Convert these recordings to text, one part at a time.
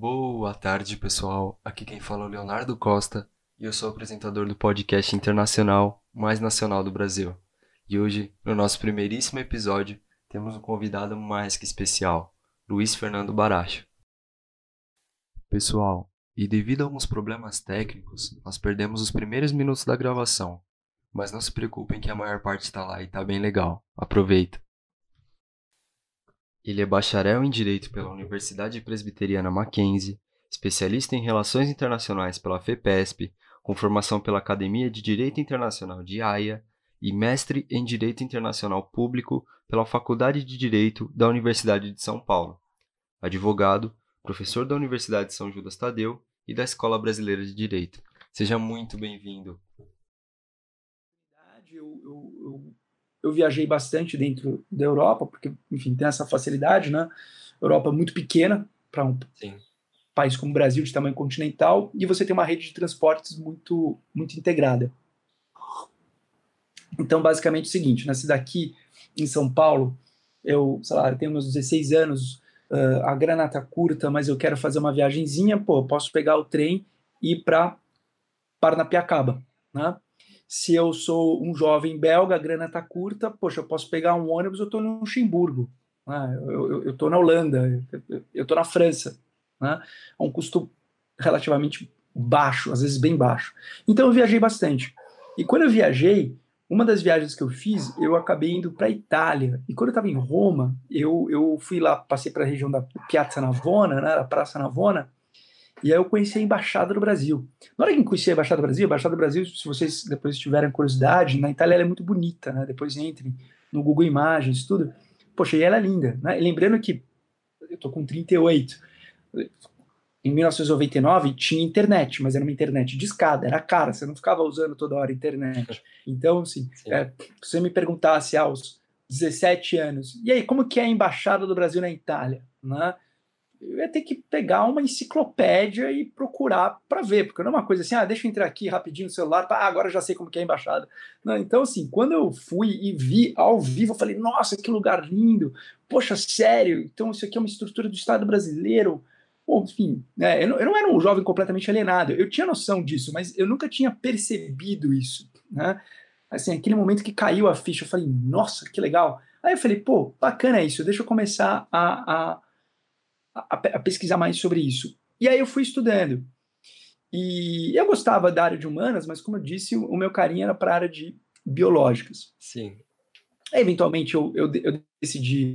Boa tarde, pessoal. Aqui quem fala é o Leonardo Costa e eu sou apresentador do podcast internacional mais nacional do Brasil. E hoje, no nosso primeiríssimo episódio, temos um convidado mais que especial, Luiz Fernando Baracho. Pessoal, e devido a alguns problemas técnicos, nós perdemos os primeiros minutos da gravação. Mas não se preocupem que a maior parte está lá e está bem legal. Aproveita! Ele é bacharel em Direito pela Universidade Presbiteriana Mackenzie, especialista em Relações Internacionais pela FEPESP, com formação pela Academia de Direito Internacional de Haia e mestre em Direito Internacional Público pela Faculdade de Direito da Universidade de São Paulo. Advogado, professor da Universidade de São Judas Tadeu e da Escola Brasileira de Direito. Seja muito bem-vindo. Eu, eu, eu, eu, viajei bastante dentro da Europa, porque, enfim, tem essa facilidade, né? Europa é muito pequena para um Sim. país como o Brasil, de tamanho continental, e você tem uma rede de transportes muito, muito integrada. Então, basicamente é o seguinte, nasci daqui em São Paulo, eu, sei lá, eu tenho meus 16 anos, uh, a grana tá curta, mas eu quero fazer uma viagenzinha, pô, posso pegar o trem e ir para Paranapiacaba, né? Se eu sou um jovem belga, a grana tá curta, poxa, eu posso pegar um ônibus, eu estou no Luxemburgo, né? eu estou na Holanda, eu estou na França, né? É um custo relativamente baixo, às vezes bem baixo. Então eu viajei bastante. E quando eu viajei, uma das viagens que eu fiz, eu acabei indo para Itália. E quando eu estava em Roma, eu, eu fui lá, passei para a região da Piazza Navona, né, da Praça Navona, e aí eu conheci a Embaixada do Brasil. Na hora que eu conheci a Embaixada do Brasil, a Embaixada do Brasil, se vocês depois tiverem curiosidade, na Itália ela é muito bonita, né? Depois entrem no Google Imagens, tudo. Poxa, e ela é linda, né? E lembrando que eu tô com 38, em 1999 tinha internet, mas era uma internet de escada, era cara, você não ficava usando toda hora a internet. Então, assim, é, se você me perguntasse aos 17 anos, e aí, como que é a embaixada do Brasil na Itália? Né? Eu ia ter que pegar uma enciclopédia e procurar para ver, porque não é uma coisa assim, ah, deixa eu entrar aqui rapidinho no celular, ah, agora já sei como que é a embaixada. Não, então, assim, quando eu fui e vi ao vivo, eu falei, nossa, que lugar lindo, poxa, sério, então isso aqui é uma estrutura do Estado brasileiro, Bom, enfim, né, eu, não, eu, não, era um jovem completamente alienado, eu tinha noção disso, mas eu nunca tinha percebido isso, né? Assim, aquele momento que caiu a ficha, eu falei, nossa, que legal. Aí eu falei, pô, bacana isso, deixa eu começar a, a, a, a pesquisar mais sobre isso. E aí eu fui estudando. E eu gostava da área de humanas, mas como eu disse, o, o meu carinho era para a área de biológicas. Sim. Eventualmente eu, eu, eu decidi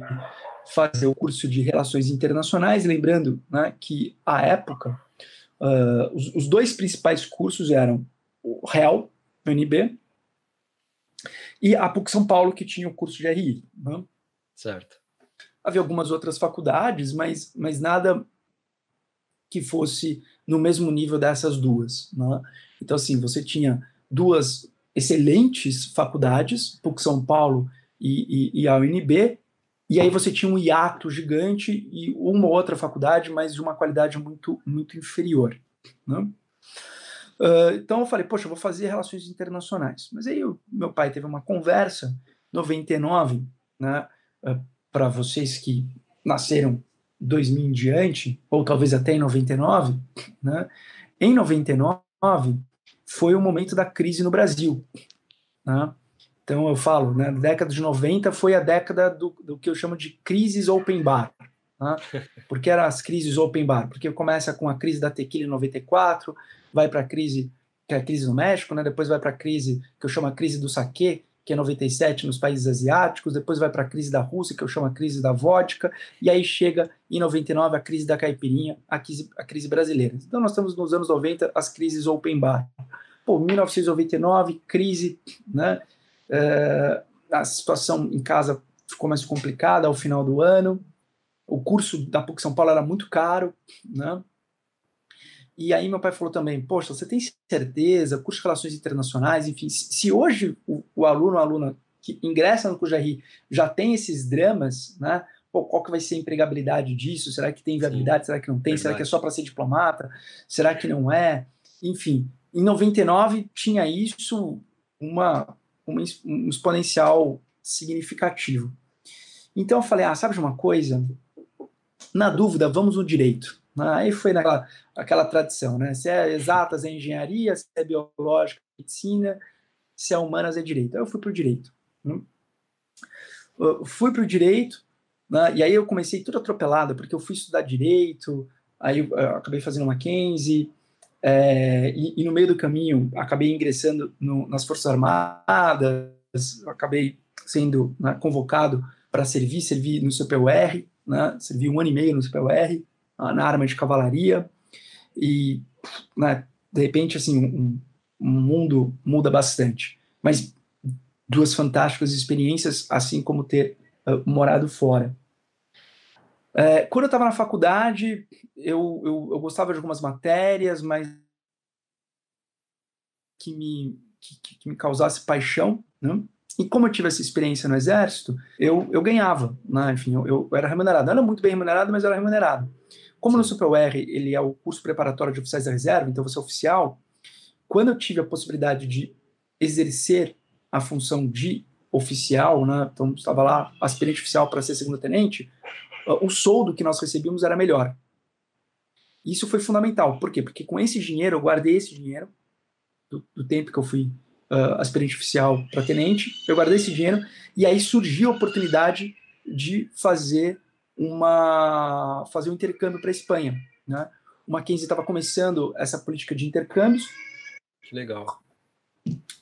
fazer o curso de Relações Internacionais, lembrando né, que, à época, uh, os, os, dois principais cursos eram o REL, UNB, e a PUC São Paulo, que tinha o curso de RI. Né? Certo. Havia algumas outras faculdades, mas, mas nada que fosse no mesmo nível dessas duas. Né? Então, assim, você tinha duas excelentes faculdades, PUC São Paulo e, e, e a UNB, e aí você tinha um hiato gigante e uma outra faculdade, mas de uma qualidade muito, muito inferior. Né? Uh, então eu falei, poxa, eu vou fazer relações internacionais. Mas aí o meu pai teve uma conversa, 99, né, uh, para vocês que nasceram 2000 em diante, ou talvez até em 99, né, em 99 foi o momento da crise no Brasil. Né? Então eu falo, né, década de 90 foi a década do, do que eu chamo de crises open bar. Né? Porque eram as crises open bar? Porque começa com a crise da tequila em 94, vai para a crise, que é a crise no México, né? depois vai para a crise que eu chamo a crise do saque, que é 97 nos países asiáticos, depois vai para a crise da Rússia, que eu chamo a crise da vodka, e aí chega em 99 a crise da caipirinha, a crise, a crise brasileira. Então nós estamos nos anos 90, as crises open bar. Pô, 1999, crise, né? É, a situação em casa ficou mais complicada ao final do ano. O curso da PUC São Paulo era muito caro, né? E aí meu pai falou também, poxa, você tem certeza, curso de relações internacionais, enfim, se hoje o, o aluno ou aluna que ingressa no curso de RI já tem esses dramas, né? Pô, qual que vai ser a empregabilidade disso? Será que tem viabilidade? Sim, Será que não tem? Verdade. Será que é só para ser diplomata? Será que não é? Enfim, em 99 tinha isso uma um exponencial significativo. Então eu falei, ah, sabe de uma coisa? na dúvida, vamos no direito. Aí foi naquela aquela tradição, né? Se é exatas é engenharia, se é biológica é medicina, se é humanas é direito. Aí eu fui para o direito. Né? Eu fui para o direito, né? e aí eu comecei tudo atropelado, porque eu fui estudar direito, aí eu acabei fazendo Mackenzie, é, e, e, no meio do caminho acabei ingressando no, nas Forças Armadas, acabei sendo né, convocado para servir, servi no CPUR, né, servi um ano e meio no CPUR, na arma de cavalaria, e né, de repente assim um, um mundo muda bastante. Mas duas fantásticas experiências, assim como ter uh, morado fora. É, quando eu estava na faculdade, eu, eu, eu, gostava de algumas matérias, mas que me, que, que me causasse paixão, né? E como eu tive essa experiência no exército, eu, eu ganhava, né? enfim, eu, eu era remunerado. Não era muito bem remunerado, mas eu era remunerado. Como no SuperUR ele é o curso preparatório de oficiais da reserva, então você é oficial, quando eu tive a possibilidade de exercer a função de oficial, né, então estava lá aspirante oficial para ser segundo tenente, o soldo que nós recebíamos era melhor. Isso foi fundamental. Por quê? Porque com esse dinheiro, eu guardei esse dinheiro, do, do tempo que eu fui uh, aspirante oficial para tenente, eu guardei esse dinheiro, e aí surgiu a oportunidade de fazer uma fazer um intercâmbio para a Espanha. Né? O Mackenzie estava começando essa política de intercâmbios. Que legal.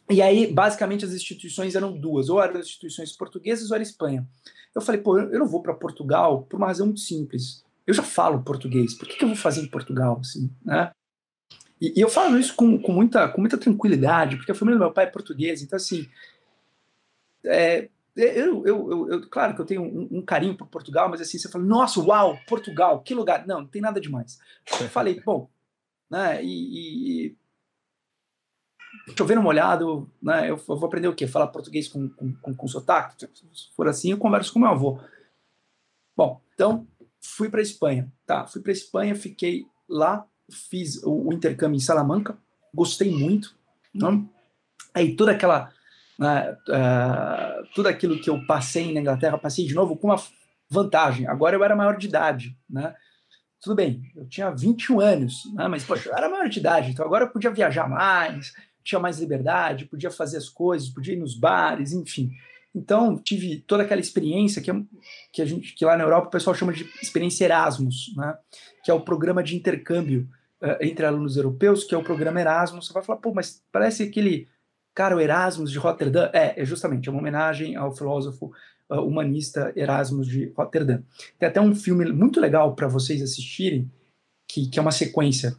E aí, basicamente, as instituições eram duas, ou eram instituições portuguesas ou era Espanha. Eu falei, pô, eu não vou para Portugal por uma razão muito simples. Eu já falo português, por que, que eu vou fazer em Portugal, assim, né? E, e, eu falo isso com, com, muita, com muita tranquilidade, porque a família do meu pai é portuguesa, então, assim, é, eu, eu, eu, eu, claro que eu tenho um, um, carinho por Portugal, mas assim, você fala, nossa, uau, Portugal, que lugar. Não, não tem nada demais. Eu falei, bom, né, e, e chovendo molhado, né, eu, eu, vou aprender o quê? Falar português com, com, com, com sotaque? Se for assim, eu converso com meu avô. Bom, então, fui para Espanha, tá? Fui para Espanha, fiquei lá, fiz o, o, intercâmbio em Salamanca, gostei muito, né? Aí toda aquela né, uh, tudo aquilo que eu passei na Inglaterra, passei de novo com uma vantagem. Agora eu era maior de idade, né? Tudo bem, eu tinha 21 anos, né? mas poxa, eu era maior de idade, então agora eu podia viajar mais, tinha mais liberdade, podia fazer as coisas, podia ir nos bares, enfim. Então tive toda aquela experiência que, que a gente que lá na Europa o pessoal chama de experiência Erasmus, né? Que é o programa de intercâmbio uh, entre alunos europeus, que é o programa Erasmus. Você vai falar, pô, mas parece aquele Cara, o Erasmus de Rotterdam é, é justamente uma homenagem ao filósofo uh, humanista Erasmus de Rotterdam. Tem até um filme muito legal para vocês assistirem, que, que é uma sequência,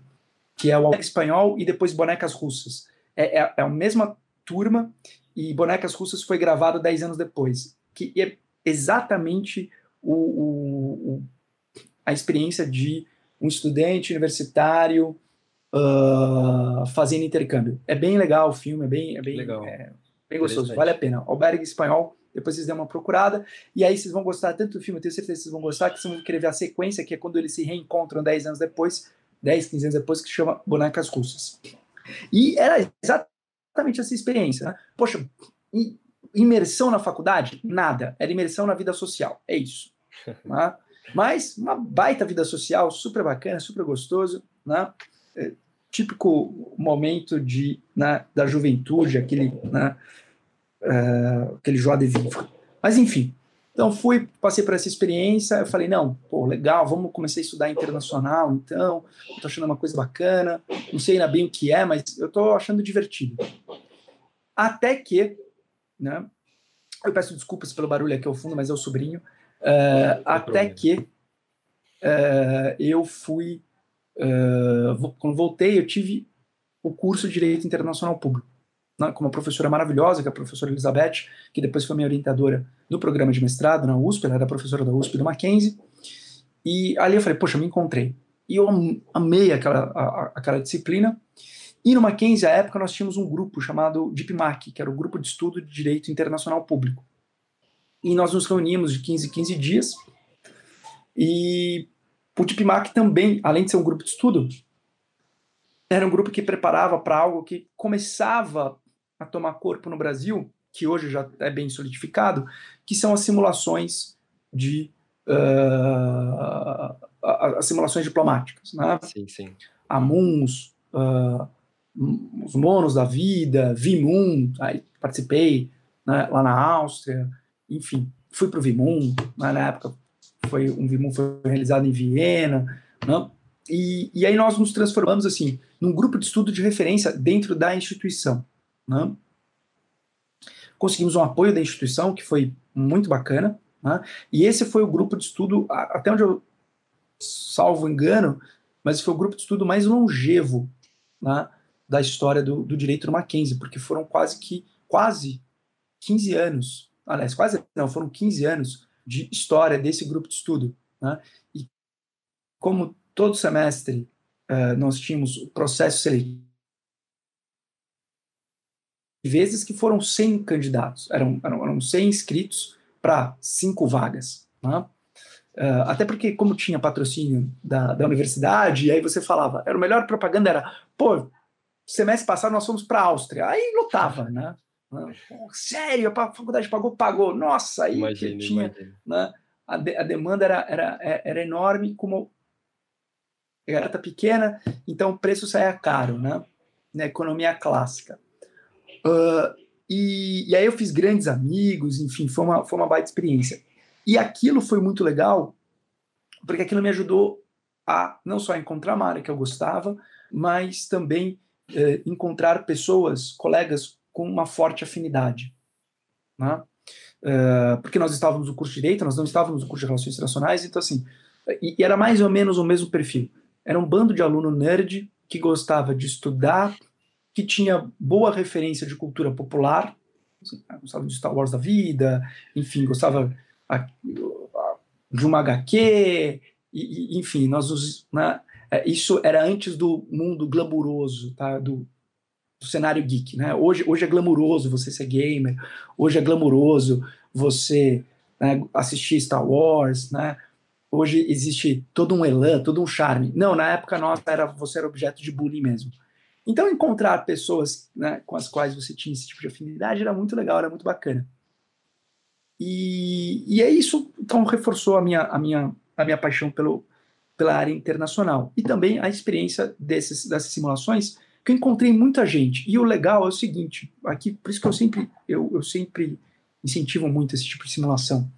que é o Espanhol e depois Bonecas Russas. É, é, é a mesma turma e Bonecas Russas foi gravado dez anos depois, que é exatamente o, o, o a experiência de um estudante universitário uh, fazendo intercâmbio. É bem legal o filme, é bem, é bem, legal. É, bem gostoso, vale a pena. Albergue Espanhol, depois vocês dêem uma procurada, e aí vocês vão gostar tanto do filme, eu tenho certeza que vocês vão gostar, que vocês vão querer ver a sequência, que é quando eles se reencontram 10 anos depois, 10, 15 anos depois, que se chama Bonecas Russas. E era exatamente essa experiência, né? Poxa, imersão na faculdade? Nada. Era imersão na vida social. É isso. né? Mas uma baita vida social, super bacana, super gostoso. Né? Típico momento de, né, da juventude, aquele, né, uh, aquele joie de vivre. Mas enfim, então fui, passei por essa experiência, eu falei, não, pô, legal, vamos começar a estudar internacional, então, estou achando uma coisa bacana, não sei ainda bem o que é, mas eu estou achando divertido. Até que, né, eu peço desculpas pelo barulho aqui ao fundo, mas é o sobrinho, uh, até que uh, eu fui uh, quando voltei, eu tive o curso de Direito Internacional Público, né, com uma professora maravilhosa, que é a professora Elizabeth, que depois foi minha orientadora no programa de mestrado na USP, ela era professora da USP do Mackenzie, e ali eu falei, poxa, me encontrei. E eu amei aquela, a, aquela disciplina, e no Mackenzie, à época, nós tínhamos um grupo chamado DIPMAC, que era o Grupo de Estudo de Direito Internacional Público. E nós nos reuníamos de 15 em 15 dias, e o DeepMac também, além de ser um grupo de estudo, era um grupo que preparava para algo que começava a tomar corpo no Brasil, que hoje já é bem solidificado, que são as simulações de uh, as simulações diplomáticas, né? Sim, sim. A MUNS, uh, os monos da vida, Vimum, aí participei né, lá na Áustria, enfim, fui para o Vimum, né, na época foi um Vimum foi realizado em Viena, né, e, e aí nós nos transformamos assim num grupo de estudo de referência dentro da instituição. Né. Conseguimos um apoio da instituição que foi muito bacana, né, e esse foi o grupo de estudo, até onde eu salvo engano, mas foi o grupo de estudo mais longevo né, da história do, do direito do Mackenzie, porque foram quase que quase 15 anos, aliás, quase não, foram 15 anos de história desse grupo de estudo. Né? E como todo semestre uh, nós tínhamos o processo seletivo, vezes que foram 100 candidatos, eram, eram, eram 100 inscritos para cinco vagas. Né? Uh, até porque, como tinha patrocínio da, da universidade, aí você falava, era o melhor propaganda era, pô, semestre passado nós fomos para a Áustria. Aí lotava, né? Sério, a faculdade pagou? Pagou. Nossa, aí imagina, que tinha. Né? A, de, a, demanda era, era, era enorme, como era pequena, então o preço saía caro, né? Na economia clássica. Uh, e, e, aí eu fiz grandes amigos, enfim, foi uma, foi uma baita experiência. E aquilo foi muito legal, porque aquilo me ajudou a não só encontrar uma área que eu gostava, mas também eh, encontrar pessoas, colegas com uma forte afinidade. Né? Uh, porque nós estávamos no curso de Direito, nós não estávamos no curso de Relações Internacionais, então assim, e, e era mais ou menos o mesmo perfil. Era um bando de aluno nerd que gostava de estudar, que tinha boa referência de cultura popular, assim, gostava de Star Wars da vida, enfim, gostava de uma HQ, e, e, enfim, nós né, é, isso era antes do mundo glamuroso, tá? Do, do, cenário geek, né? Hoje, hoje é glamuroso você ser gamer, hoje é glamuroso você né, assistir Star Wars, né? Hoje existe todo um elan, todo um charme. Não, na época nossa era você era objeto de bullying mesmo. Então encontrar pessoas né, com as quais você tinha esse tipo de afinidade era muito legal, era muito bacana. E, e é isso, então reforçou a minha, a minha, a minha paixão pelo, pela área internacional. E também a experiência desses, dessas simulações, que eu encontrei muita gente. E o legal é o seguinte, aqui, por isso que eu sempre, eu, eu sempre incentivo muito esse tipo de simulação.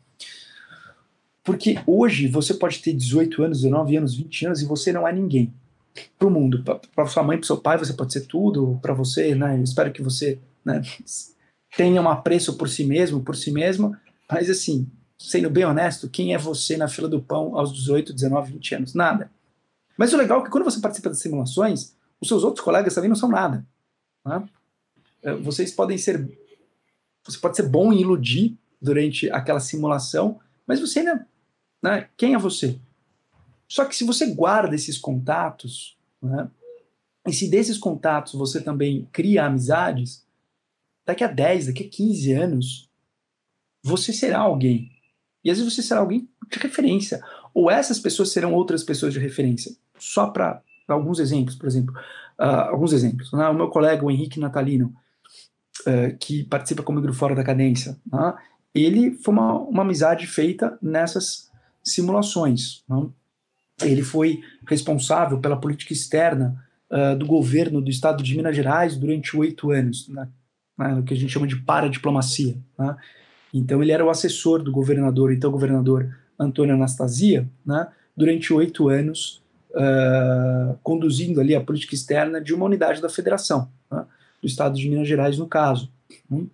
Porque hoje você pode ter 18 anos, 19 anos, 20 anos e você não é ninguém para o mundo. Para sua mãe, para seu pai, você pode ser tudo. Para você, né? Eu espero que você né, tenha um apreço por si mesmo, por si mesma. Mas assim, sendo bem honesto, quem é você na fila do pão aos 18, 19, 20 anos? Nada. Mas o legal é que quando você participa das simulações, os seus outros colegas também não são nada. Né? É, vocês podem ser. Você pode ser bom em iludir durante aquela simulação, mas você ainda. Né, quem é você? Só que se você guarda esses contatos, né, e se desses contatos você também cria amizades, daqui a 10, daqui a 15 anos, você será alguém. E às vezes você será alguém de referência. Ou essas pessoas serão outras pessoas de referência. Só para alguns exemplos, por exemplo. Uh, alguns exemplos. Né? O meu colega, o Henrique Natalino, uh, que participa comigo do Fora da Cadência, né? ele foi uma, uma amizade feita nessas simulações. Né? Ele foi responsável pela política externa uh, do governo do estado de Minas Gerais durante oito anos, né? né? o que a gente chama de paradiplomacia. Né? Então ele era o assessor do governador, então governador Antônio Anastasia, né, durante oito anos, uh, conduzindo ali a política externa de uma unidade da federação, né, do estado de Minas Gerais no caso. Uh,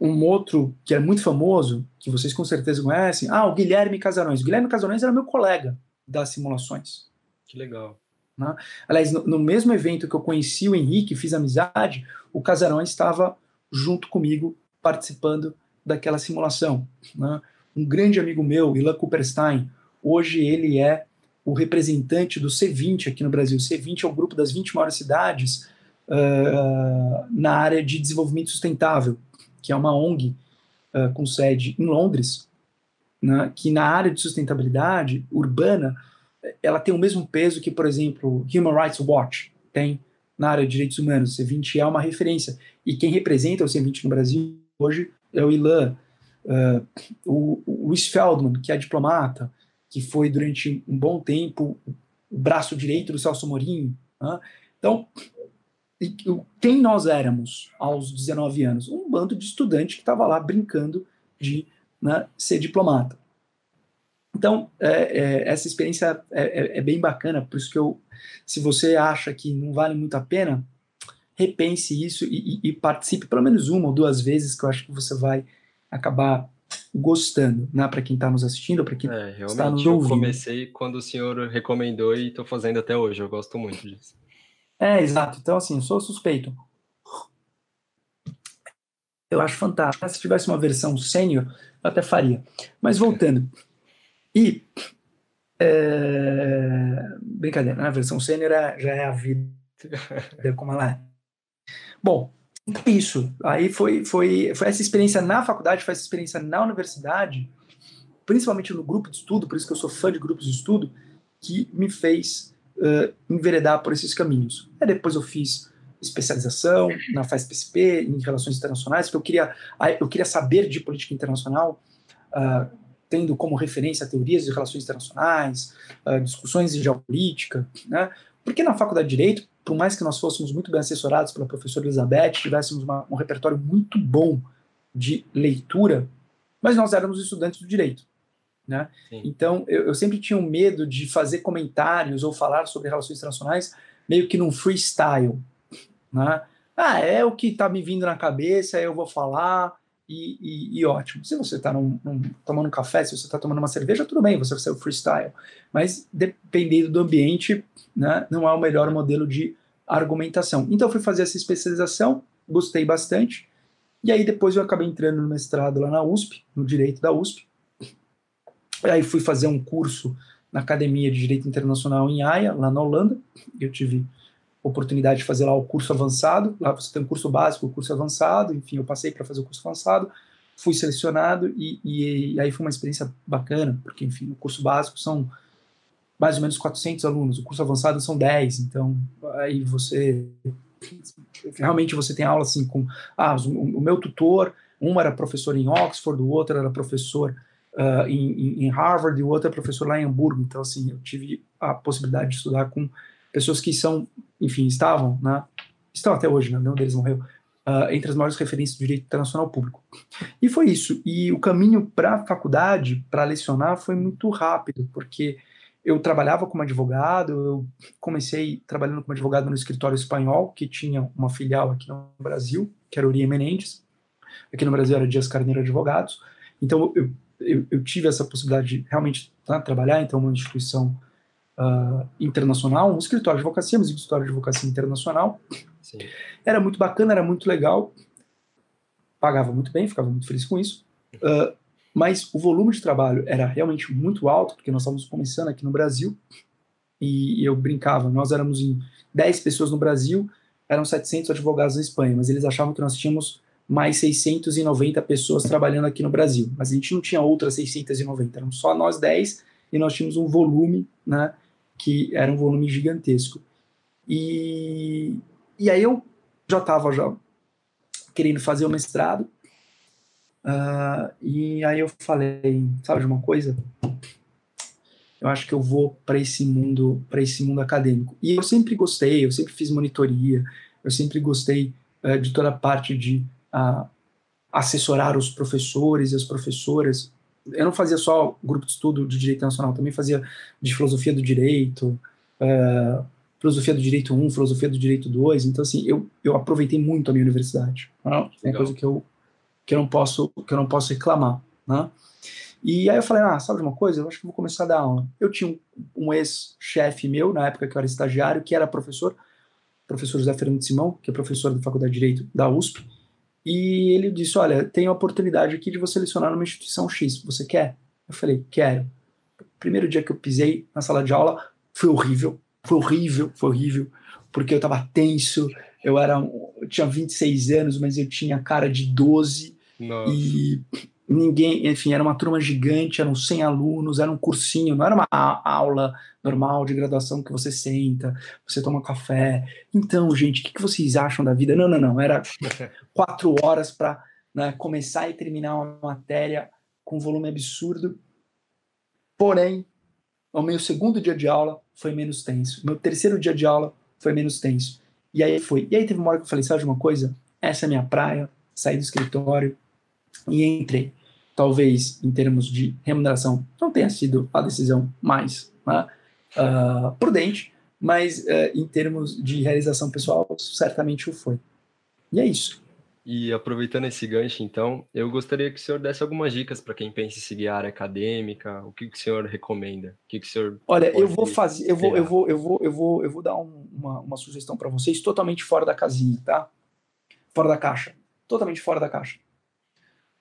um outro que é muito famoso, que vocês com certeza conhecem, ah, o Guilherme Casarões. O Guilherme Casarões era meu colega das simulações. Que legal. Né? Aliás, no, no, mesmo evento que eu conheci o Henrique, fiz amizade, o Casarões estava junto comigo participando daquela simulação. Né? Um grande amigo meu, Ilan Cooperstein, hoje ele é o representante do C20 aqui no Brasil. O C20 é o grupo das 20 maiores cidades uh, na área de desenvolvimento sustentável, que é uma ONG uh, com sede em Londres, né, que na área de sustentabilidade urbana ela tem o mesmo peso que, por exemplo, Human Rights Watch tem na área de direitos humanos. O C20 é uma referência. E quem representa o C20 no Brasil hoje é o Ilan. uh, o, o Feldman, que é diplomata, que foi durante um bom tempo o braço direito do Celso Morim. Né? Então, quem nós éramos aos 19 anos? Um bando de estudante que estava lá brincando de né, ser diplomata. Então, é, é, essa experiência é, é, é, bem bacana, por isso que eu, se você acha que não vale muito a pena, repense isso e, e, e participe pelo menos uma ou duas vezes, que eu acho que você vai acabar gostando, né? Para quem está nos assistindo, para quem é, está nos ouvindo. Eu comecei quando o senhor recomendou e estou fazendo até hoje. Eu gosto muito disso. É, exato. Então, assim, eu sou suspeito. Eu acho fantástico. Se tivesse uma versão sênior, eu até faria. Mas voltando. E. É... Brincadeira, né? a versão sênior é, já é a vida como ela é. Bom, então isso. Aí foi, foi, foi essa experiência na faculdade, foi essa experiência na universidade, principalmente no grupo de estudo, por isso que eu sou fã de grupos de estudo, que me fez uh, enveredar por esses caminhos. Aí depois eu fiz especialização na FASPSP em relações internacionais, porque eu queria, eu queria saber de política internacional, uh, tendo como referência teorias de relações internacionais, uh, discussões de geopolítica, né? Porque na faculdade de Direito, por mais que nós fôssemos muito bem assessorados pela professora Elizabeth, tivéssemos uma, um repertório muito bom de leitura, mas nós éramos estudantes do direito. Né? Então, eu, eu, sempre tinha um medo de fazer comentários ou falar sobre relações internacionais meio que num freestyle. Né? Ah, é o que está me vindo na cabeça, eu vou falar, e, e, e ótimo. Se você está tomando um café, se você está tomando uma cerveja, tudo bem, você vai ser o freestyle. Mas dependendo do ambiente, né, não é o melhor modelo de argumentação. Então fui fazer essa especialização, gostei bastante, e aí depois eu acabei entrando no mestrado lá na USP, no Direito da USP. E aí fui fazer um curso na Academia de Direito Internacional em Haia, lá na Holanda. Eu tive oportunidade de fazer lá o curso avançado. Lá você tem um curso básico, o um curso avançado. Enfim, eu passei para fazer o curso avançado, fui selecionado e, e, e, aí foi uma experiência bacana, porque, enfim, o curso básico são mais ou menos 400 alunos, o curso avançado são 10. Então, aí você. Realmente você tem aula assim com. Ah, o, o meu tutor, um era professor em Oxford, o outro era professor. Uh, em, em, Harvard e o outro é professor lá em Hamburgo. Então, assim, eu tive a possibilidade de estudar com pessoas que são, enfim, estavam, né, estão até hoje, né, nenhum deles morreu, uh, entre as maiores referências do direito internacional público. E foi isso. E o caminho para a faculdade, para lecionar, foi muito rápido, porque eu trabalhava como advogado, eu comecei trabalhando como advogado no escritório espanhol, que tinha uma filial aqui no Brasil, que era Uriah Menendez. Aqui no Brasil era Dias Carneiro Advogados. Então eu, eu, eu tive essa possibilidade de realmente tá, trabalhar, então, uma instituição uh, internacional, um escritório de advocacia, mas um escritório de advocacia internacional. Sim. Era muito bacana, era muito legal, pagava muito bem, ficava muito feliz com isso. Uh, mas o volume de trabalho era realmente muito alto, porque nós estávamos começando aqui no Brasil, e eu brincava, nós éramos em 10 pessoas no Brasil, eram 700 advogados na Espanha, mas eles achavam que nós tínhamos mais 690 pessoas trabalhando aqui no Brasil, mas a gente não tinha outras 690, eram só nós 10, e nós tínhamos um volume, né, que era um volume gigantesco. E, e aí eu já estava já querendo fazer o mestrado, uh, e aí eu falei, sabe de uma coisa? Eu acho que eu vou para esse mundo, para esse mundo acadêmico. E eu sempre gostei, eu sempre fiz monitoria, eu sempre gostei uh, de toda a parte de uh, assessorar os professores e as professoras eu não fazia só grupo de estudo de direito internacional, também fazia de filosofia do direito, uh, filosofia do direito 1, filosofia do direito 2, então assim, eu, eu aproveitei muito a minha universidade, né? é coisa que eu, que eu não posso que eu não posso reclamar, né? E aí eu falei, ah, sabe de uma coisa? Eu acho que vou começar a dar aula. Eu tinha um, um ex-chefe meu, na época que eu era estagiário, que era professor, professor José Fernando Simão, que é professor da Faculdade de Direito da USP, e ele disse: Olha, tem a oportunidade aqui de você lecionar numa instituição X. Você quer? Eu falei: Quero. Primeiro dia que eu pisei na sala de aula foi horrível. Foi horrível, foi horrível, porque eu tava tenso. Eu era, eu tinha 26 anos, mas eu tinha cara de 12. Nossa. E ninguém, enfim, era uma turma gigante, eram 100 alunos, era um cursinho, não era uma aula normal de graduação que você senta, você toma café. Então, gente, o que, que vocês acham da vida? Não, não, não, era quatro horas para né, começar e terminar uma matéria com volume absurdo. Porém, o meu segundo dia de aula foi menos tenso. Meu terceiro dia de aula foi menos tenso. E aí foi. E aí teve uma hora que eu falei, sabe uma coisa? Essa é minha praia. Saí do escritório e entrei. Talvez, em termos de remuneração, não tenha sido a decisão mais né, uh, prudente, mas uh, em termos de realização pessoal, certamente o foi. E é isso. E aproveitando esse gancho, então, eu gostaria que o senhor desse algumas dicas para quem pensa em seguir a área acadêmica. O que, que o senhor recomenda? O que, que o senhor Olha, eu vou fazer, eu vou, eu vou, eu vou, eu vou, eu vou dar um, uma, uma sugestão para vocês totalmente fora da casinha, tá? Fora da caixa, totalmente fora da caixa.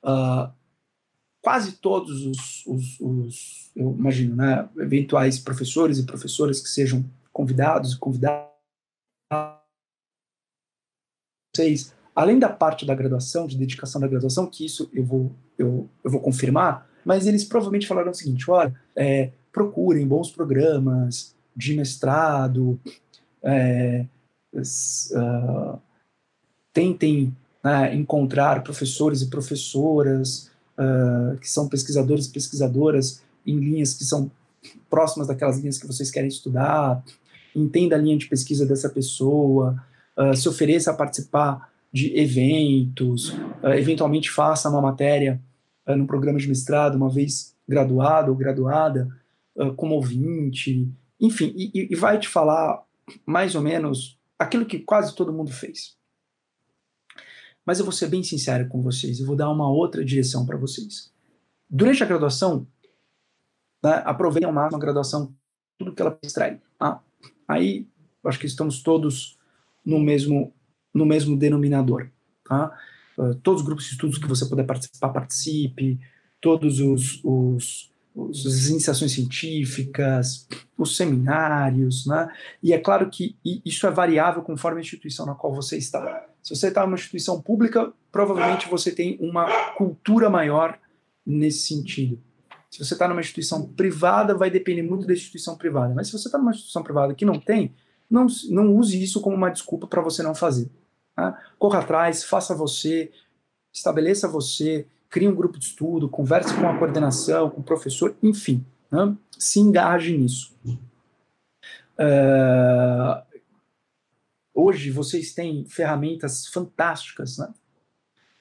Uh, quase todos os, os, os, eu imagino, né, eventuais professores e professoras que sejam convidados e convidadas, além da parte da graduação, de dedicação da graduação, que isso eu vou, eu, eu vou confirmar, mas eles provavelmente falaram o seguinte: olha, é, procurem bons programas de mestrado, é, uh, tentem né, encontrar professores e professoras uh, que são pesquisadores e pesquisadoras em linhas que são próximas daquelas linhas que vocês querem estudar, entenda a linha de pesquisa dessa pessoa, uh, se ofereça a participar de eventos, uh, eventualmente faça uma matéria uh, no programa de mestrado, uma vez graduado ou graduada, uh, como ouvinte, enfim, e, e vai te falar mais ou menos aquilo que quase todo mundo fez. Mas eu vou ser bem sincero com vocês, eu vou dar uma outra direção para vocês. Durante a graduação, né, ao máximo a graduação, tudo que ela extrai. Tá? Aí, acho que estamos todos no mesmo no mesmo denominador. Tá? Uh, todos os grupos de estudos que você puder participar, participe, todos os, os, os, as iniciações científicas, os seminários, né? E é claro que isso é variável conforme a instituição na qual você está. Se você está numa instituição pública, provavelmente você tem uma cultura maior nesse sentido. Se você está numa instituição privada, vai depender muito da instituição privada. Mas se você está numa instituição privada que não tem, não, não use isso como uma desculpa para você não fazer. Né? Corra atrás, faça você, estabeleça você, crie um grupo de estudo, converse com a coordenação, com o professor, enfim, né? se engaje nisso. Uh, hoje vocês têm ferramentas fantásticas né?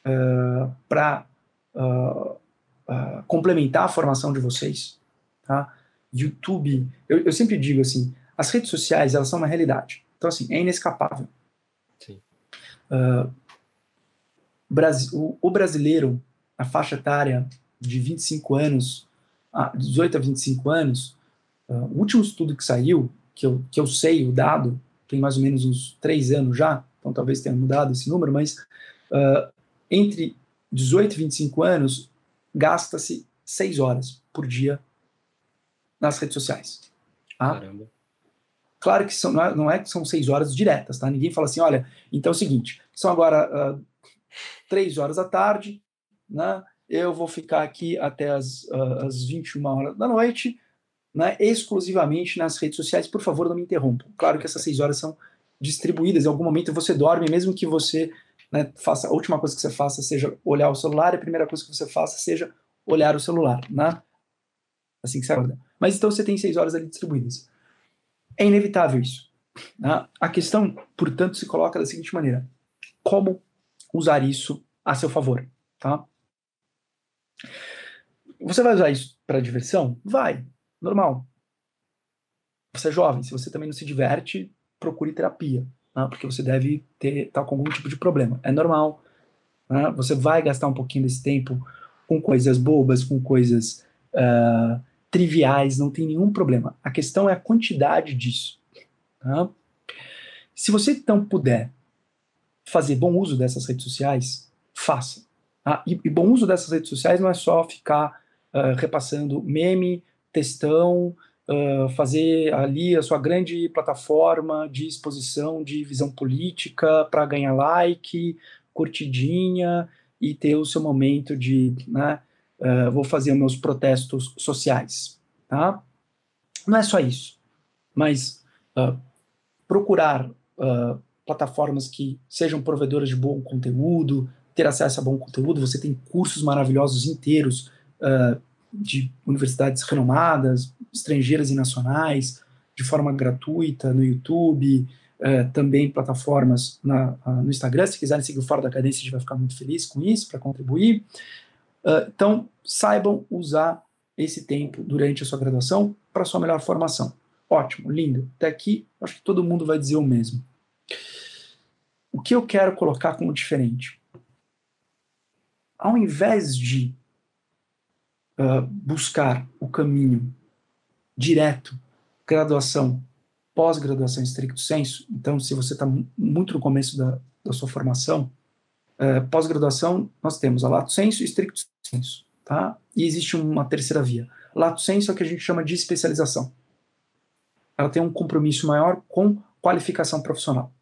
uh, para uh, complementar a formação de vocês. Tá? YouTube, eu, eu sempre digo assim, as redes sociais elas são uma realidade. Então assim, é inescapável. Uh, o, o, brasileiro, a faixa etária de 25 anos, a 18 a 25 anos, uh, o último estudo que saiu, que eu, que eu sei o dado, tem mais ou menos uns três anos já, então talvez tenha mudado esse número, mas uh, entre 18 e 25 anos, gasta-se 6 horas por dia nas redes sociais. Tá? Caramba. Claro que são, não, é, não é que são seis horas diretas, tá? Ninguém fala assim, olha, então é o seguinte, são agora uh, três horas da tarde, né? Eu vou ficar aqui até as, uh, as 21 horas da noite, né? Exclusivamente nas redes sociais. Por favor, não me interrompam. Claro que essas seis horas são distribuídas. Em algum momento você dorme, mesmo que você né, faça a última coisa que você faça seja olhar o celular, a primeira coisa que você faça seja olhar o celular, né? Assim que você acorda. Mas então você tem seis horas ali distribuídas. É inevitável isso. Né? A questão, portanto, se coloca da seguinte maneira: como usar isso a seu favor? Tá? Você vai usar isso para diversão? Vai, normal. Você é jovem, se você também não se diverte, procure terapia, né? porque você deve ter tá com algum tipo de problema. É normal. Né? Você vai gastar um pouquinho desse tempo com coisas bobas, com coisas uh, triviais, não tem nenhum problema. A questão é a quantidade disso. Tá? Se você então puder fazer bom uso dessas redes sociais, faça. Tá? E, e, bom uso dessas redes sociais não é só ficar uh, repassando meme, textão, uh, fazer ali a sua grande plataforma de exposição de visão política para ganhar like, curtidinha e ter o seu momento de né, uh, vou fazer meus protestos sociais, tá? Não é só isso, mas uh, procurar plataformas que sejam provedoras de bom conteúdo, ter acesso a bom conteúdo, você tem cursos maravilhosos inteiros uh, de universidades renomadas, estrangeiras e nacionais, de forma gratuita no YouTube, uh, também plataformas na, no Instagram. Se quiserem seguir o Fora da Cadência, a gente vai ficar muito feliz com isso, para contribuir. então, saibam usar esse tempo durante a sua graduação para sua melhor formação. Ótimo, lindo. Até aqui, acho que todo mundo vai dizer o mesmo. O que eu quero colocar como diferente? Ao invés de uh, buscar o caminho direto, graduação, pós-graduação em stricto senso, então, se você está muito no começo da, da sua formação, uh, pós-graduação, nós temos a lato senso e stricto senso, tá? E existe uma terceira via. Lato senso é o que a gente chama de especialização ela tem um compromisso maior com qualificação profissional.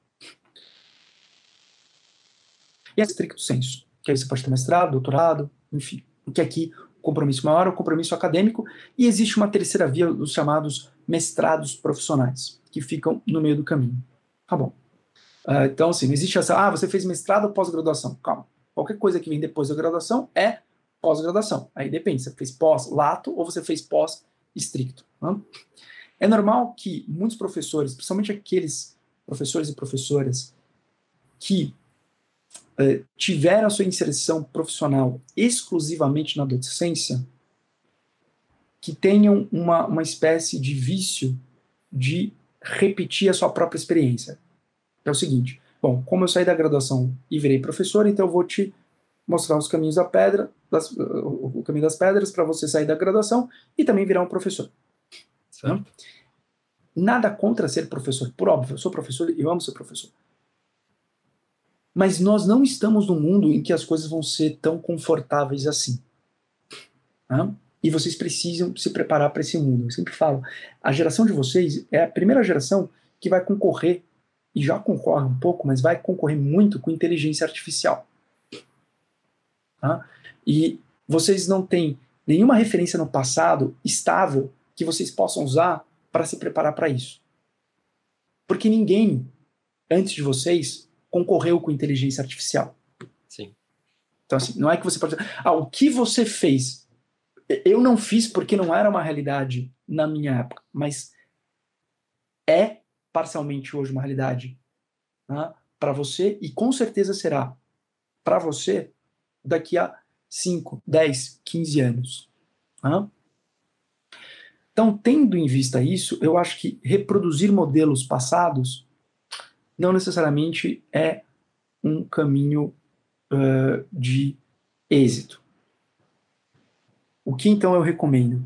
E é estricto senso, que aí você pode ter mestrado, doutorado, enfim. O que aqui o compromisso maior o compromisso acadêmico, e existe uma terceira via, os chamados mestrados profissionais, que ficam no meio do caminho. Tá bom. Uh, então, assim, não existe essa, ah, você fez mestrado ou pós-graduação. Calma. Qualquer coisa que vem depois da graduação é pós-graduação. Aí depende, você fez pós-lato ou você fez pós-estricto. Né? É normal que muitos professores, principalmente aqueles professores e professoras que eh, tiveram a sua inserção profissional exclusivamente na docência, que tenham uma, uma espécie de vício de repetir a sua própria experiência. É o seguinte: bom, como eu saí da graduação e virei professor, então eu vou te mostrar os caminhos da pedra, das, o caminho das pedras para você sair da graduação e também virar um professor. Certo. Nada contra ser professor, por óbvio, eu sou professor e eu amo ser professor. Mas nós não estamos num mundo em que as coisas vão ser tão confortáveis assim. E vocês precisam se preparar para esse mundo. Eu sempre falo, a geração de vocês é a primeira geração que vai concorrer, e já concorre um pouco, mas vai concorrer muito com inteligência artificial. E vocês não têm nenhuma referência no passado estável que vocês possam usar para se preparar para isso. Porque ninguém, antes de vocês, concorreu com inteligência artificial. Sim. Então, assim, não é que você pode ah, o que você fez? Eu não fiz porque não era uma realidade na minha época, mas é parcialmente hoje uma realidade né, para você e com certeza será para você daqui a 5, 10, 15 anos. Né? Então, tendo em vista isso, eu acho que reproduzir modelos passados não necessariamente é um caminho uh, de êxito. O que então eu recomendo?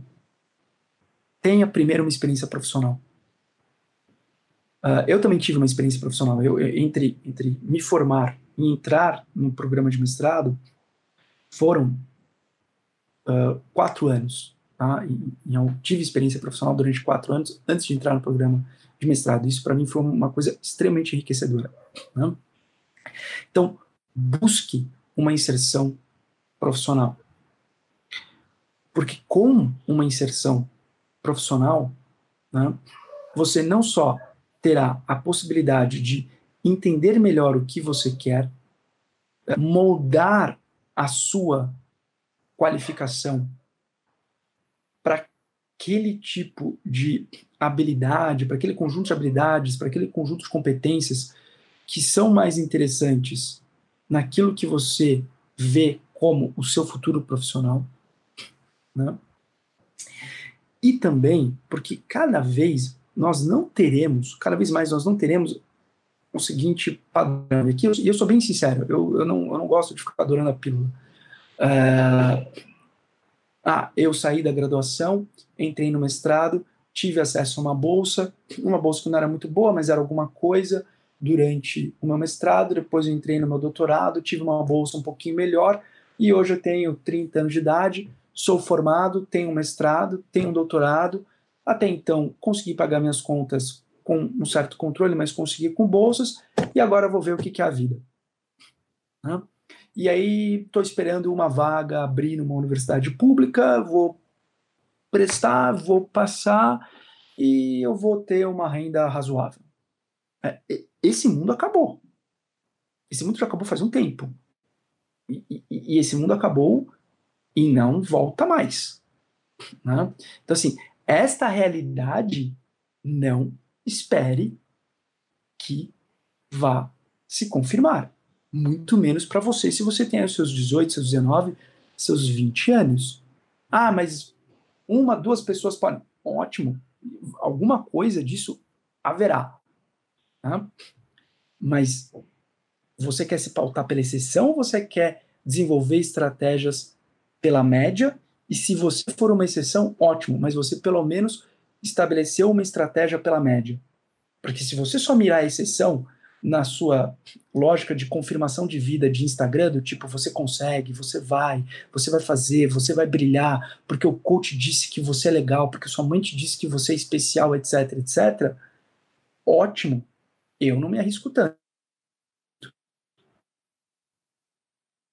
Tenha primeiro uma experiência profissional. Uh, eu também tive uma experiência profissional. Eu, entre, entre me formar e entrar no programa de mestrado, foram uh, quatro anos. Tá? E, eu tive experiência profissional durante quatro anos antes de entrar no programa de mestrado. Isso para mim foi uma coisa extremamente enriquecedora. Né? Então, busque uma inserção profissional. Porque com uma inserção profissional, né, você não só terá a possibilidade de entender melhor o que você quer, moldar a sua qualificação para aquele tipo de habilidade, para aquele conjunto de habilidades, para aquele conjunto de competências que são mais interessantes naquilo que você vê como o seu futuro profissional, né? E também porque cada vez nós não teremos, cada vez mais nós não teremos o seguinte padrão. Aqui eu, eu sou bem sincero, eu, eu, não, eu não gosto de ficar adorando a pílula. Uh, ah, eu saí da graduação, entrei no mestrado, tive acesso a uma bolsa, uma bolsa que não era muito boa, mas era alguma coisa durante o meu mestrado. Depois eu entrei no meu doutorado, tive uma bolsa um pouquinho melhor e hoje eu tenho 30 anos de idade, sou formado, tenho um mestrado, tenho um doutorado. Até então consegui pagar minhas contas com um certo controle, mas consegui com bolsas e agora vou ver o que, que é a vida. Né? E aí estou esperando uma vaga abrir numa universidade pública, vou prestar, vou passar e eu vou ter uma renda razoável. É, esse mundo acabou. Esse mundo já acabou faz um tempo. e, e, e esse mundo acabou e não volta mais. Né? Então, assim, esta realidade não espere que vá se confirmar. Muito menos para você se você tem os seus 18, seus 19, seus 20 anos. Ah, mas uma, duas pessoas podem. Ótimo. Alguma coisa disso haverá. Tá? Mas você quer se pautar pela exceção ou você quer desenvolver estratégias pela média? E se você for uma exceção, ótimo, mas você pelo menos estabeleceu uma estratégia pela média. Porque se você só mirar a exceção na sua lógica de confirmação de vida de Instagram, do tipo, você consegue, você vai, você vai fazer, você vai brilhar, porque o coach disse que você é legal, porque sua mãe te disse que você é especial, etc, etc, ótimo. Eu não me arrisco tanto.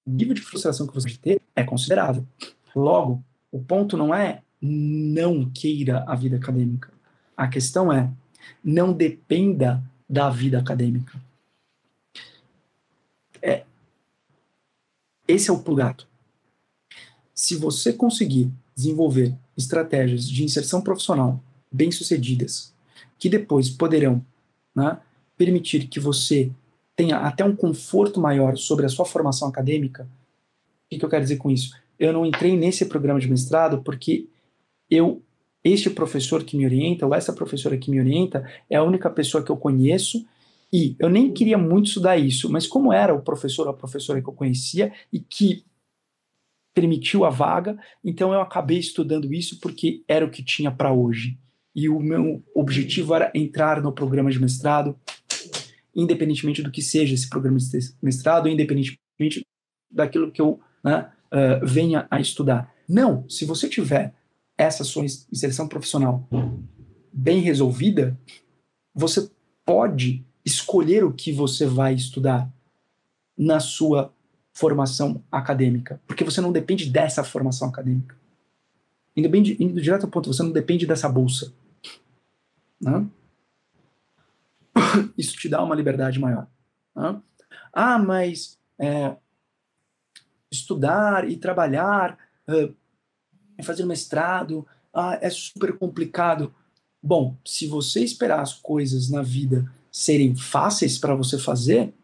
O nível de frustração que você pode ter é considerável. Logo, o ponto não é não queira a vida acadêmica. A questão é não dependa da vida acadêmica. É, esse é o pulo gato. Se você conseguir desenvolver estratégias de inserção profissional bem-sucedidas, que depois poderão né, permitir que você tenha até um conforto maior sobre a sua formação acadêmica, o que eu quero dizer com isso? Eu não entrei nesse programa de mestrado porque eu este professor que me orienta, ou essa professora que me orienta, é a única pessoa que eu conheço e eu nem queria muito estudar isso, mas como era o professor ou a professora que eu conhecia e que permitiu a vaga, então eu acabei estudando isso porque era o que tinha para hoje. E o meu objetivo era entrar no programa de mestrado, independentemente do que seja esse programa de mestrado, independentemente daquilo que eu né, uh, venha a estudar. Não, se você tiver essa sua inserção profissional bem resolvida, você pode escolher o que você vai estudar na sua formação acadêmica, porque você não depende dessa formação acadêmica. Indo, bem, indo direto ao ponto, você não depende dessa bolsa. Né? Isso te dá uma liberdade maior. Né? Ah, mas é, estudar e trabalhar uh, é fazer mestrado, ah, é super complicado. Bom, se você esperar as coisas na vida serem fáceis para você fazer,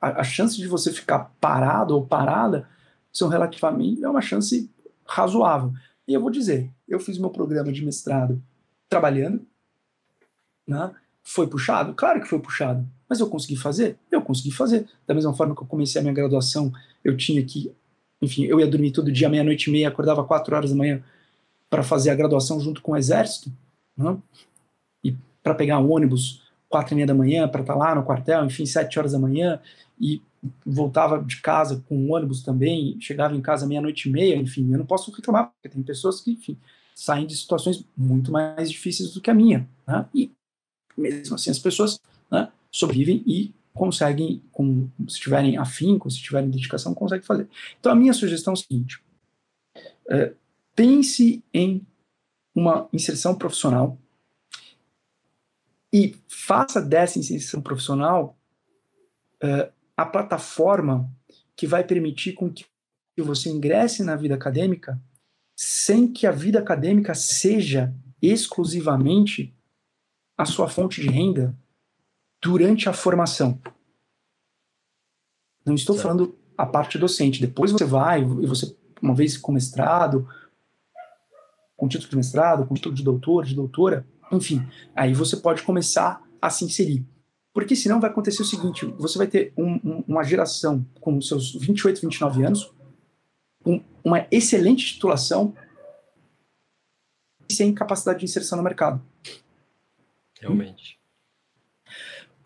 a, a, chance de você ficar parado ou parada são relativamente é uma chance razoável. E eu vou dizer, eu fiz meu programa de mestrado trabalhando, né? Foi puxado? Claro que foi puxado. Mas eu consegui fazer? Eu consegui fazer. Da mesma forma que eu comecei a minha graduação, eu tinha que enfim, eu ia dormir todo dia, meia-noite e meia, acordava quatro horas da manhã para fazer a graduação junto com o exército, né? e para pegar um ônibus quatro e meia da manhã para estar tá lá no quartel, enfim, sete horas da manhã, e voltava de casa com o ônibus também, chegava em casa meia-noite e meia, enfim, eu não posso reclamar, porque tem pessoas que, enfim, saem de situações muito mais difíceis do que a minha, né? e mesmo assim as pessoas né, sobrevivem e conseguem, com, se tiverem afinco, se tiverem dedicação, conseguem fazer. Então, a minha sugestão é o seguinte: é, pense em uma inserção profissional e faça dessa inserção profissional é, a plataforma que vai permitir com que você ingresse na vida acadêmica sem que a vida acadêmica seja exclusivamente a sua fonte de renda durante a formação. Não estou certo. falando a parte docente. Depois você vai e você, uma vez com mestrado, com título de mestrado, com título de doutor, de doutora, enfim, aí você pode começar a se inserir. Porque senão vai acontecer o seguinte: você vai ter um, um, uma geração com seus 28, 29 anos, com uma excelente titulação e sem capacidade de inserção no mercado. Realmente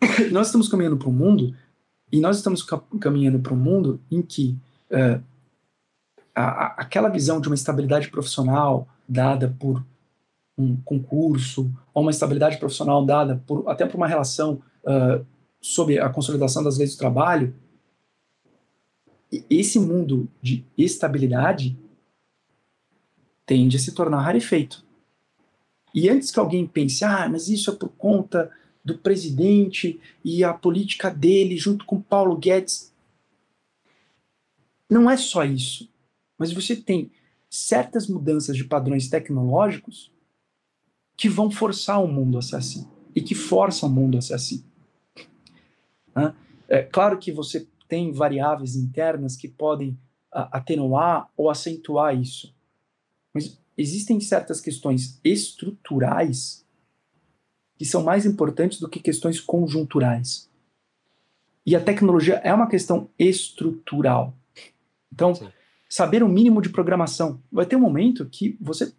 nós estamos caminhando para um mundo, e nós estamos caminhando para um mundo em que uh, a, aquela visão de uma estabilidade profissional dada por um concurso, ou uma estabilidade profissional dada por, até por uma relação uh, sob a consolidação das leis do trabalho, esse mundo de estabilidade tende a se tornar rarefeito. E antes que alguém pense, ah, mas isso é por conta do presidente e a política dele junto com Paulo Guedes. não é só isso, mas você tem certas mudanças de padrões tecnológicos que vão forçar o mundo a ser assim e que forçam o mundo a ser assim. É claro que você tem variáveis internas que podem atenuar ou acentuar isso, mas existem certas questões estruturais que são mais importantes do que questões conjunturais. E a tecnologia é uma questão estrutural. Então, Sim. saber o mínimo de programação. Vai ter um momento que você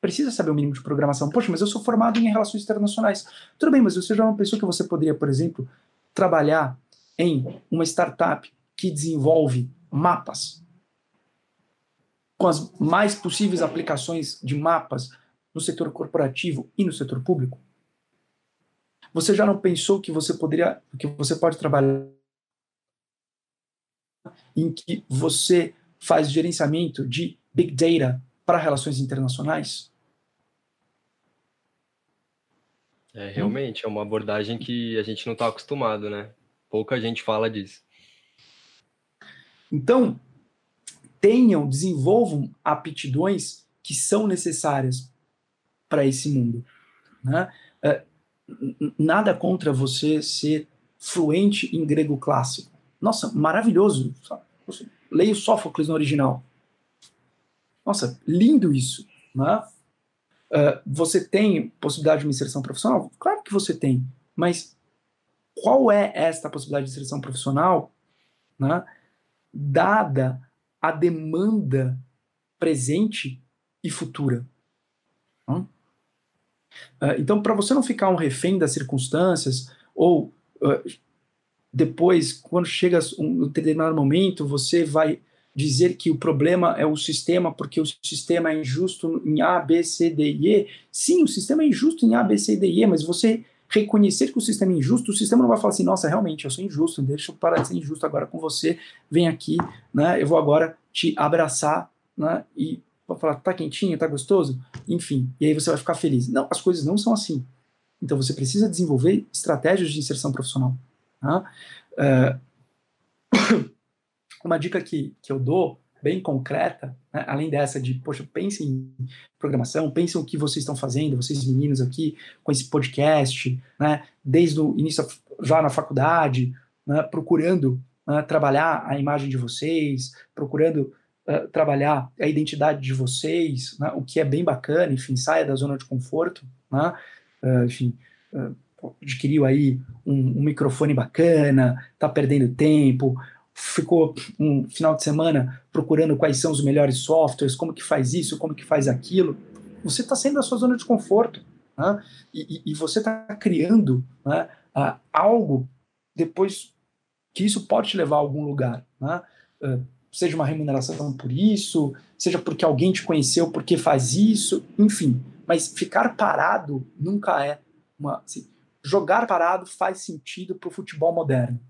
precisa saber o mínimo de programação. Poxa, mas eu sou formado em relações internacionais. Tudo bem, mas você já é uma pessoa que você poderia, por exemplo, trabalhar em uma startup que desenvolve mapas com as mais possíveis aplicações de mapas no setor corporativo e no setor público? Você já não pensou que você poderia, que você pode trabalhar em que você faz gerenciamento de big data para relações internacionais? É, realmente, é uma abordagem que a gente não está acostumado, né? Pouca gente fala disso. Então, tenham, desenvolvam aptidões que são necessárias para esse mundo. Né? Nada contra você ser fluente em grego clássico. Nossa, maravilhoso. Leio Sófocles no original. Nossa, lindo isso. Né? Uh, você tem possibilidade de uma inserção profissional? Claro que você tem. Mas qual é esta possibilidade de inserção profissional, né, dada a demanda presente e futura? Uh, então, para você não ficar um refém das circunstâncias, ou uh, depois, quando chega um determinado momento, você vai dizer que o problema é o sistema porque o sistema é injusto em A, B, C, D e E. Sim, o sistema é injusto em A, B, C, D e E, mas você reconhecer que o sistema é injusto, o sistema não vai falar assim, nossa, realmente, eu sou injusto, deixa eu parar de ser injusto agora com você, vem aqui, né, eu vou agora te abraçar, né, e vou falar, tá quentinho, tá gostoso? Enfim, e aí você vai ficar feliz. Não, as coisas não são assim. Então você precisa desenvolver estratégias de inserção profissional. Tá? Uh, uma dica que, que eu dou, bem concreta, né, além dessa de, poxa, pensem em programação, pensem o que vocês estão fazendo, vocês meninos aqui, com esse podcast, né, desde o início, já na faculdade, né, procurando né, trabalhar a imagem de vocês, procurando uh, trabalhar a identidade de vocês, né, o que é bem bacana, enfim, saia da zona de conforto, né, uh, enfim, uh, adquiriu aí um, um microfone bacana, tá perdendo tempo, ficou um final de semana procurando quais são os melhores softwares, como que faz isso, como que faz aquilo, você está saindo da sua zona de conforto. Né? E, e, você está criando né, algo depois que isso pode te levar a algum lugar. Né? Seja uma remuneração por isso, seja porque alguém te conheceu porque faz isso, enfim. Mas ficar parado nunca é uma. Assim, jogar parado faz sentido para o futebol moderno.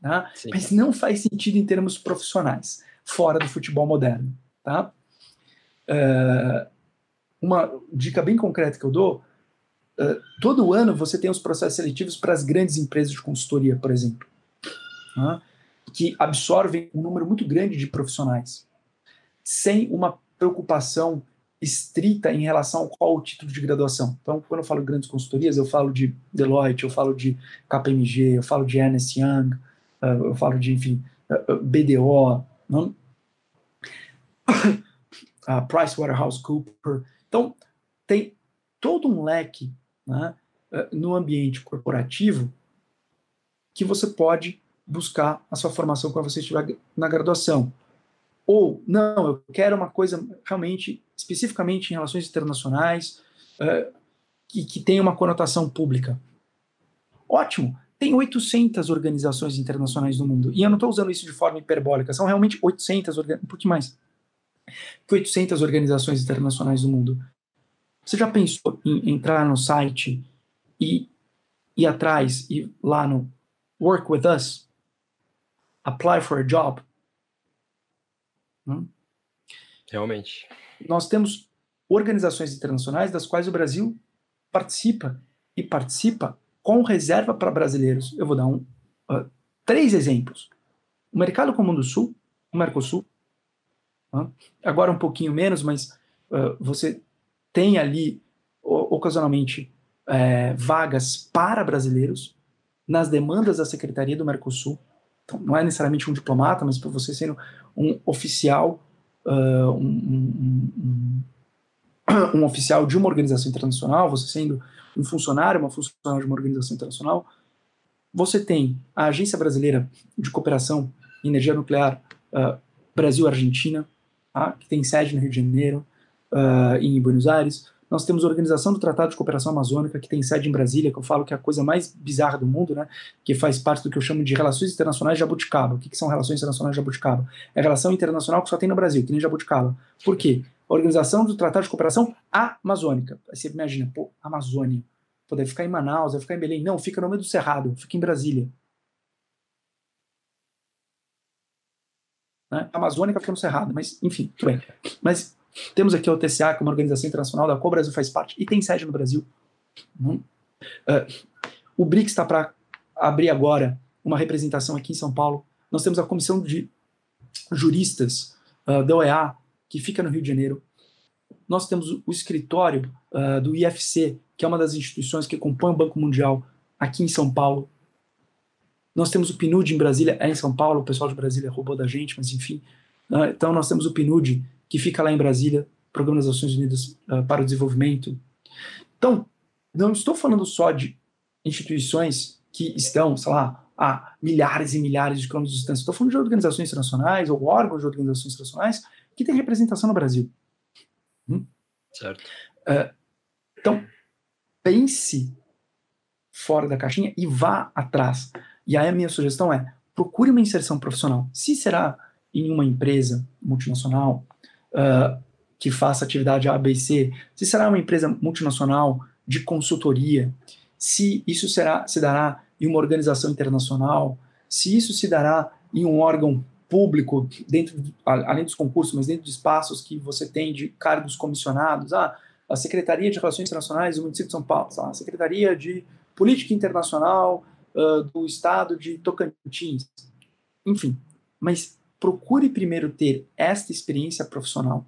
Tá? Mas não faz sentido em termos profissionais, fora do futebol moderno. Tá? Uh, uma dica bem concreta que eu dou: uh, todo ano você tem os processos seletivos para as grandes empresas de consultoria, por exemplo, tá? Que absorvem um número muito grande de profissionais, sem uma preocupação estrita em relação ao qual o título de graduação. Então, quando eu falo de grandes consultorias, eu falo de Deloitte, eu falo de KPMG, eu falo de Ernst Young, uh, eu falo de, enfim, uh BDO, não? uh, PricewaterhouseCoopers. Então, tem todo um leque né, uh, no ambiente corporativo que você pode buscar a sua formação quando você estiver na graduação. Ou, não, eu quero uma coisa realmente, especificamente em relações internacionais, uh, que, que tenha uma conotação pública. Ótimo, tem 800 organizações internacionais no mundo. E eu não estou usando isso de forma hiperbólica, são realmente 800, um pouquinho mais que 800 organizações internacionais no mundo. Você já pensou em entrar no site e ir atrás, e lá no Work with Us, apply for a job? Hum? Realmente. Nós temos organizações internacionais das quais o Brasil participa e participa com reserva para brasileiros. Eu vou dar um, uh, três exemplos. O Mercado Comum do Sul, o Mercosul. Né? Agora um pouquinho menos, mas uh, você tem ali, ocasionalmente, é, vagas para brasileiros nas demandas da Secretaria do Mercosul. Então, não é necessariamente um diplomata, mas para você sendo um oficial, uh, um, um, um, um, oficial de uma organização internacional, você sendo um funcionário, uma funcionária de uma organização internacional, você tem a Agência Brasileira de Cooperação em Energia Nuclear uh, Brasil-Argentina, tá? que tem sede no Rio de Janeiro uh, em Buenos Aires. Nós temos a Organização do Tratado de Cooperação Amazônica, que tem sede em Brasília, que eu falo que é a coisa mais bizarra do mundo, né? que faz parte do que eu chamo de Relações Internacionais Jabuticaba. O que, que são Relações Internacionais Jabuticaba? É a relação internacional que só tem no Brasil, que nem Jabuticaba. Por quê? Organização do Tratado de Cooperação Amazônica. Aí você imagina, pô, Amazônia. Pô, deve ficar em Manaus, deve ficar em Belém. Não, fica no meio do Cerrado, fica em Brasília. Né? A Amazônica fica no Cerrado, mas enfim, tudo bem. Mas temos aqui a OTCA, que é uma organização internacional da qual o Brasil faz parte e tem sede no Brasil. Uh, o BRICS está para abrir agora uma representação aqui em São Paulo. Nós temos a comissão de juristas uh, da OEA, que fica no Rio de Janeiro. Nós temos o escritório uh, do IFC, que é uma das instituições que compõe o Banco Mundial, aqui em São Paulo. Nós temos o PNUD em Brasília, é em São Paulo, o pessoal de Brasília roubou da gente, mas enfim. então nós temos o PNUD que fica lá em Brasília, Programa das Nações Unidas uh, para o Desenvolvimento. Então, não estou falando só de instituições que estão, sei lá, a milhares e milhares de quilômetros de distância. Estou falando de organizações internacionais ou órgãos de organizações internacionais que têm representação no Brasil. Hum? Certo. Uh, então, pense fora da caixinha e vá atrás. E aí a minha sugestão é, procure uma inserção profissional. Se será em uma empresa multinacional, uh, que faça atividade A, B e C, se será uma empresa multinacional de consultoria, se isso será, se dará em uma organização internacional, se isso se dará em um órgão público, dentro, além dos concursos, mas dentro de espaços que você tem de cargos comissionados, ah, a Secretaria de Relações Internacionais do município de São Paulo, a Secretaria de Política Internacional uh, do Estado de Tocantins, enfim, mas procure primeiro ter esta experiência profissional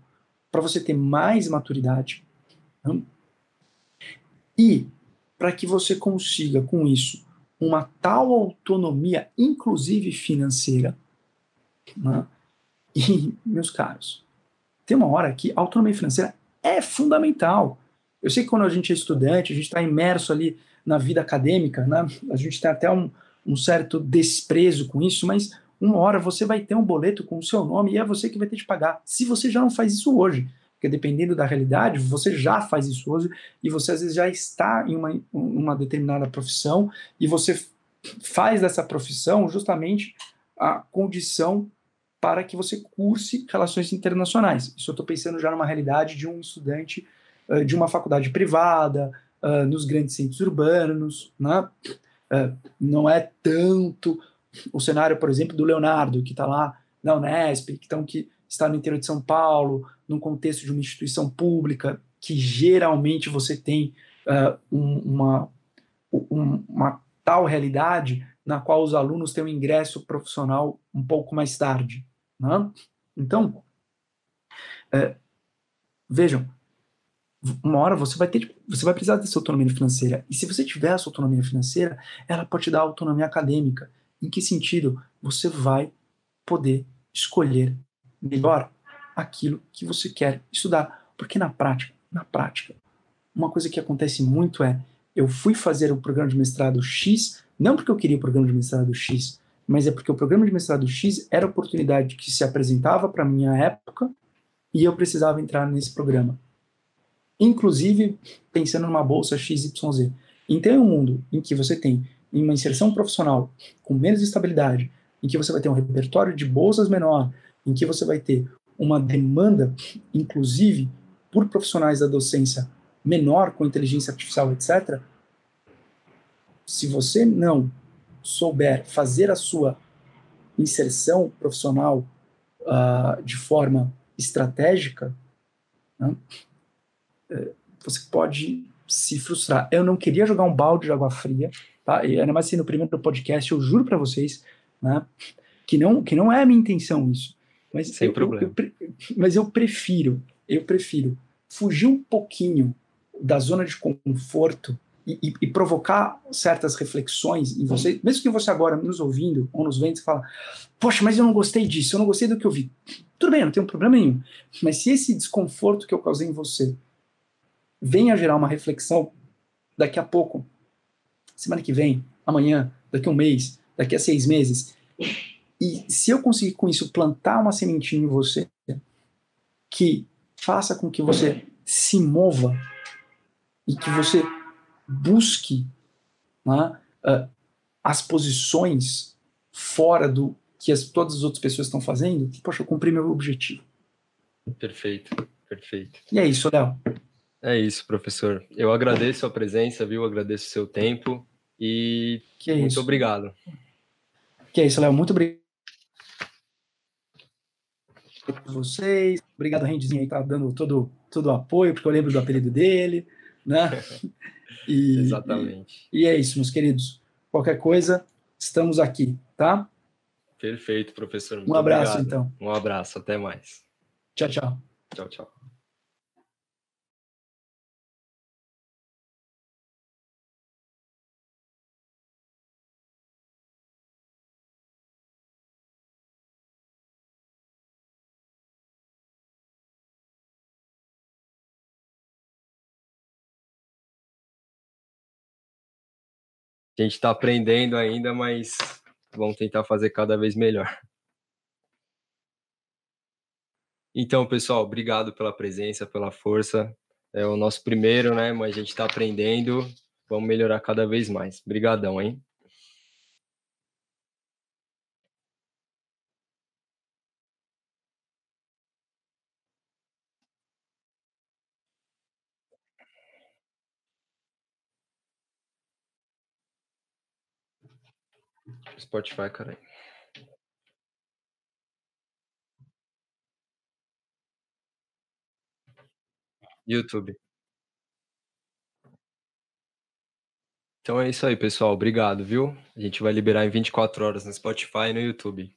para você ter mais maturidade né? e para que você consiga com isso uma tal autonomia, inclusive financeira. Né? E, meus caros, tem uma hora que a autonomia financeira é fundamental. Eu sei que quando a gente é estudante, a gente está imerso ali na vida acadêmica, né? a gente tem até um, um certo desprezo com isso, mas uma hora você vai ter um boleto com o seu nome e é você que vai ter de pagar. Se você já não faz isso hoje, porque dependendo da realidade, você já faz isso hoje e você às vezes já está em uma, uma determinada profissão e você faz dessa profissão justamente a condição para que você curse relações internacionais. Isso eu estou pensando já numa realidade de um estudante uh, de uma faculdade privada, uh, nos grandes centros urbanos, né? Uh, não é tanto o cenário, por exemplo, do Leonardo, que está lá na Unesp, que, então, que está no interior de São Paulo, num contexto de uma instituição pública, que geralmente você tem uh, um, uma, um, uma tal realidade na qual os alunos têm um ingresso profissional um pouco mais tarde. Né? Então, uh, vejam, uma hora você vai ter, você vai precisar dessa autonomia financeira. E se você tiver essa autonomia financeira, ela pode te dar autonomia acadêmica. Em que sentido? Você vai poder escolher melhor aquilo que você quer estudar. Porque na prática, na prática, uma coisa que acontece muito é eu fui fazer o programa de mestrado X, não porque eu queria o programa de mestrado X, mas é porque o programa de mestrado X era a oportunidade que se apresentava para minha época e eu precisava entrar nesse programa. Inclusive pensando numa bolsa XYZ. Então é um mundo em que você tem em uma inserção profissional com menos estabilidade, em que você vai ter um repertório de bolsas menor, em que você vai ter uma demanda, inclusive, por profissionais da docência menor, com inteligência artificial, etc., se você não souber fazer a sua inserção profissional uh, de forma estratégica, né, eh, você pode se frustrar. Eu não queria jogar um balde de água fria Tá? E ainda mais assim, no primeiro podcast, eu juro para vocês, né, que não, que não é a minha intenção isso. Mas Sem eu, problema. Eu, eu, mas eu prefiro, eu prefiro fugir um pouquinho da zona de conforto e, e, e, provocar certas reflexões em você, mesmo que você agora nos ouvindo ou nos vendo, fala, poxa, mas eu não gostei disso, eu não gostei do que eu vi. Tudo bem, não tem um problema nenhum. Mas se esse desconforto que eu causei em você venha a gerar uma reflexão daqui a pouco, semana que vem, amanhã, daqui a um mês, daqui a seis meses, e se eu conseguir com isso plantar uma sementinha em você que faça com que você se mova e que você busque né, uh, as posições fora do que as, todas as outras pessoas estão fazendo, poxa, eu cumpri meu objetivo. Perfeito, perfeito. E é isso, Léo. É isso, professor. Eu agradeço a presença, viu? Agradeço o seu tempo e que é muito isso. obrigado. Que é isso, Léo. Muito obrigado a vocês. Obrigado, Rendizinho, aí tá dando todo, todo o apoio, porque eu lembro do apelido dele, né? E, Exatamente. E, e, é isso, meus queridos. Qualquer coisa, estamos aqui, tá? Perfeito, professor. Muito um abraço, obrigado. então. Um abraço, até mais. Tchau, tchau. Tchau, tchau. A gente está aprendendo ainda, mas vamos tentar fazer cada vez melhor. Então, pessoal, obrigado pela presença, pela força. É o nosso primeiro, né? Mas a gente está aprendendo. Vamos melhorar cada vez mais. Obrigadão, hein? Spotify, caralho. YouTube. Então é isso aí, pessoal. Obrigado, viu? A gente vai liberar em 24 horas no Spotify e no YouTube.